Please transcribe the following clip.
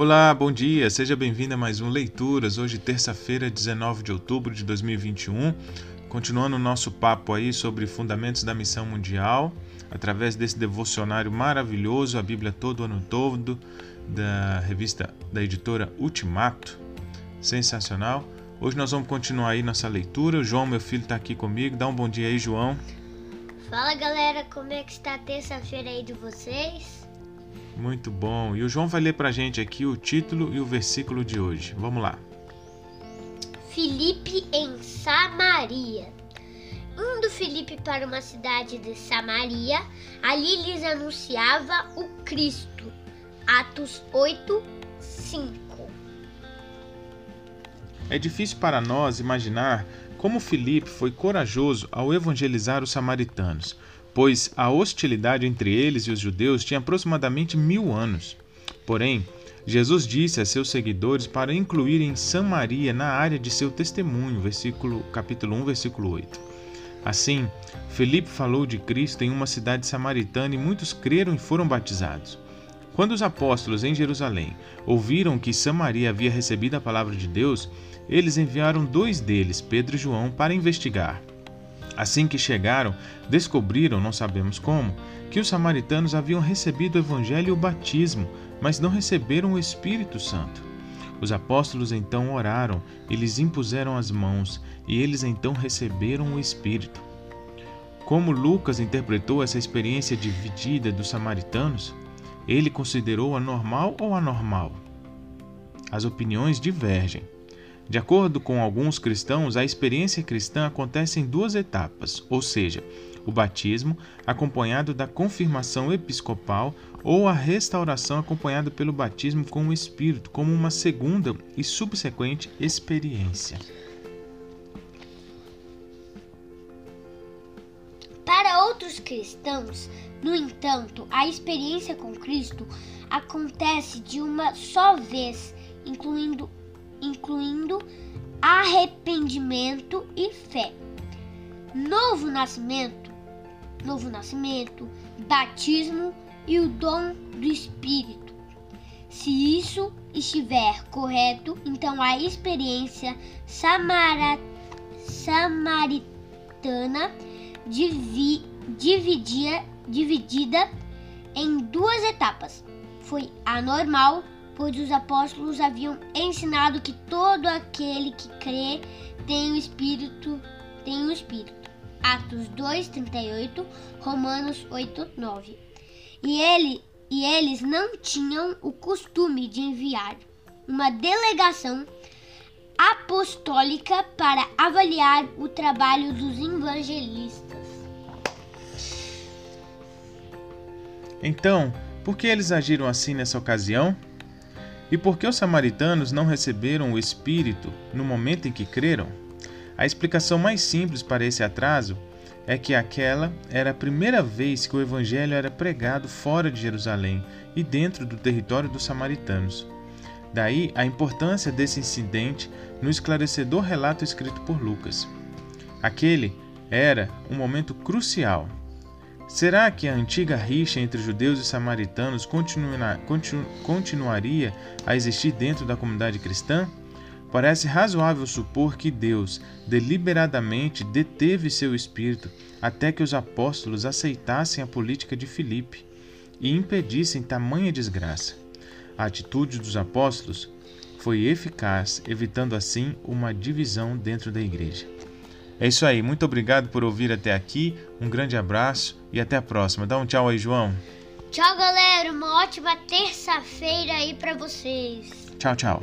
Olá, bom dia, seja bem-vindo a mais um Leituras. Hoje, terça-feira, 19 de outubro de 2021. Continuando o nosso papo aí sobre fundamentos da missão mundial, através desse devocionário maravilhoso, a Bíblia todo ano todo, da revista da editora Ultimato. Sensacional. Hoje nós vamos continuar aí nossa leitura. O João, meu filho, está aqui comigo. Dá um bom dia aí, João. Fala galera, como é que está a terça-feira aí de vocês? Muito bom. E o João vai ler para a gente aqui o título e o versículo de hoje. Vamos lá. Filipe em Samaria. Indo Filipe para uma cidade de Samaria, ali lhes anunciava o Cristo. Atos 8, 5. É difícil para nós imaginar como Filipe foi corajoso ao evangelizar os samaritanos pois a hostilidade entre eles e os judeus tinha aproximadamente mil anos. Porém, Jesus disse a seus seguidores para incluírem Samaria na área de seu testemunho, versículo, capítulo 1, versículo 8. Assim, Felipe falou de Cristo em uma cidade samaritana e muitos creram e foram batizados. Quando os apóstolos em Jerusalém ouviram que Samaria havia recebido a palavra de Deus, eles enviaram dois deles, Pedro e João, para investigar. Assim que chegaram, descobriram, não sabemos como, que os samaritanos haviam recebido o evangelho e o batismo, mas não receberam o Espírito Santo. Os apóstolos então oraram e lhes impuseram as mãos, e eles então receberam o Espírito. Como Lucas interpretou essa experiência dividida dos samaritanos? Ele considerou a normal ou anormal? As opiniões divergem. De acordo com alguns cristãos, a experiência cristã acontece em duas etapas, ou seja, o batismo, acompanhado da confirmação episcopal, ou a restauração acompanhada pelo batismo com o Espírito, como uma segunda e subsequente experiência. Para outros cristãos, no entanto, a experiência com Cristo acontece de uma só vez, incluindo incluindo arrependimento e fé. Novo nascimento, novo nascimento, batismo e o dom do Espírito. Se isso estiver correto, então a experiência samara, samaritana divi, dividia, dividida em duas etapas foi anormal pois os apóstolos haviam ensinado que todo aquele que crê tem o Espírito, tem o Espírito. Atos 2:38, Romanos 8:9. E ele e eles não tinham o costume de enviar uma delegação apostólica para avaliar o trabalho dos evangelistas. Então, por que eles agiram assim nessa ocasião? E por que os samaritanos não receberam o Espírito no momento em que creram? A explicação mais simples para esse atraso é que aquela era a primeira vez que o Evangelho era pregado fora de Jerusalém e dentro do território dos samaritanos. Daí a importância desse incidente no esclarecedor relato escrito por Lucas. Aquele era um momento crucial Será que a antiga rixa entre judeus e samaritanos continu, continuaria a existir dentro da comunidade cristã? Parece razoável supor que Deus deliberadamente deteve seu espírito até que os apóstolos aceitassem a política de Filipe e impedissem tamanha desgraça. A atitude dos apóstolos foi eficaz, evitando assim uma divisão dentro da igreja. É isso aí, muito obrigado por ouvir até aqui, um grande abraço e até a próxima. Dá um tchau aí, João. Tchau, galera, uma ótima terça-feira aí para vocês. Tchau, tchau.